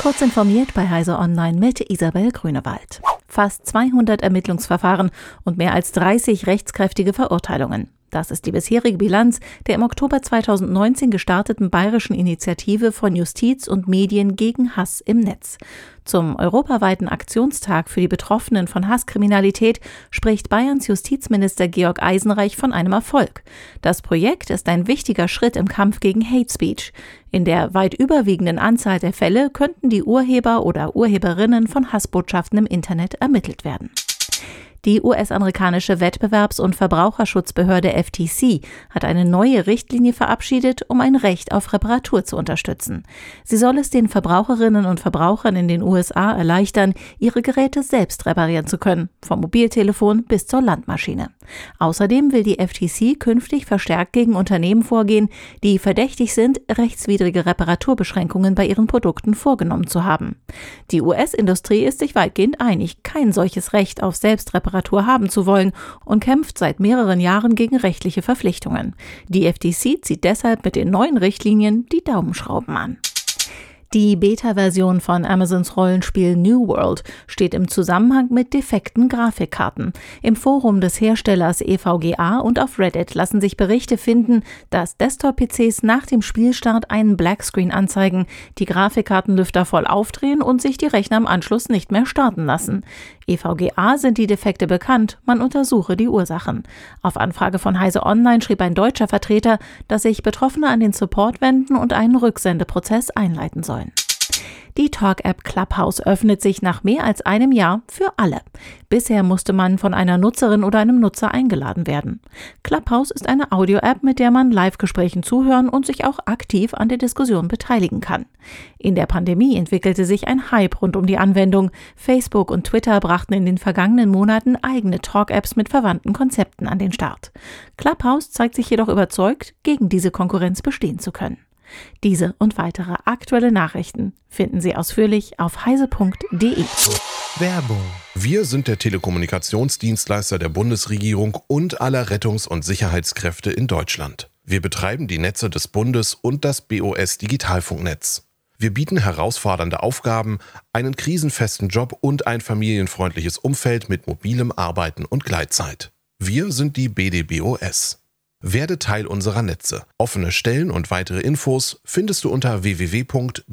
Kurz informiert bei Heise Online mit Isabel Grünewald. Fast 200 Ermittlungsverfahren und mehr als 30 rechtskräftige Verurteilungen. Das ist die bisherige Bilanz der im Oktober 2019 gestarteten bayerischen Initiative von Justiz und Medien gegen Hass im Netz. Zum europaweiten Aktionstag für die Betroffenen von Hasskriminalität spricht Bayerns Justizminister Georg Eisenreich von einem Erfolg. Das Projekt ist ein wichtiger Schritt im Kampf gegen Hate Speech. In der weit überwiegenden Anzahl der Fälle könnten die Urheber oder Urheberinnen von Hassbotschaften im Internet ermittelt werden. Die US-amerikanische Wettbewerbs- und Verbraucherschutzbehörde FTC hat eine neue Richtlinie verabschiedet, um ein Recht auf Reparatur zu unterstützen. Sie soll es den Verbraucherinnen und Verbrauchern in den USA erleichtern, ihre Geräte selbst reparieren zu können, vom Mobiltelefon bis zur Landmaschine. Außerdem will die FTC künftig verstärkt gegen Unternehmen vorgehen, die verdächtig sind, rechtswidrige Reparaturbeschränkungen bei ihren Produkten vorgenommen zu haben. Die US-Industrie ist sich weitgehend einig, kein solches Recht auf Selbstreparatur Reparatur haben zu wollen und kämpft seit mehreren Jahren gegen rechtliche Verpflichtungen. Die FTC zieht deshalb mit den neuen Richtlinien die Daumenschrauben an. Die Beta-Version von Amazons Rollenspiel New World steht im Zusammenhang mit defekten Grafikkarten. Im Forum des Herstellers EVGA und auf Reddit lassen sich Berichte finden, dass Desktop-PCs nach dem Spielstart einen Blackscreen anzeigen, die Grafikkartenlüfter voll aufdrehen und sich die Rechner im Anschluss nicht mehr starten lassen. EVGA sind die Defekte bekannt, man untersuche die Ursachen. Auf Anfrage von Heise Online schrieb ein deutscher Vertreter, dass sich Betroffene an den Support wenden und einen Rücksendeprozess einleiten sollen. Die Talk-App Clubhouse öffnet sich nach mehr als einem Jahr für alle. Bisher musste man von einer Nutzerin oder einem Nutzer eingeladen werden. Clubhouse ist eine Audio-App, mit der man Live-Gesprächen zuhören und sich auch aktiv an der Diskussion beteiligen kann. In der Pandemie entwickelte sich ein Hype rund um die Anwendung. Facebook und Twitter brachten in den vergangenen Monaten eigene Talk-Apps mit verwandten Konzepten an den Start. Clubhouse zeigt sich jedoch überzeugt, gegen diese Konkurrenz bestehen zu können. Diese und weitere aktuelle Nachrichten finden Sie ausführlich auf heise.de. Werbung. Wir sind der Telekommunikationsdienstleister der Bundesregierung und aller Rettungs- und Sicherheitskräfte in Deutschland. Wir betreiben die Netze des Bundes und das BOS Digitalfunknetz. Wir bieten herausfordernde Aufgaben, einen krisenfesten Job und ein familienfreundliches Umfeld mit mobilem Arbeiten und Gleitzeit. Wir sind die BDBOS. Werde Teil unserer Netze. Offene Stellen und weitere Infos findest du unter www.bdbos.de.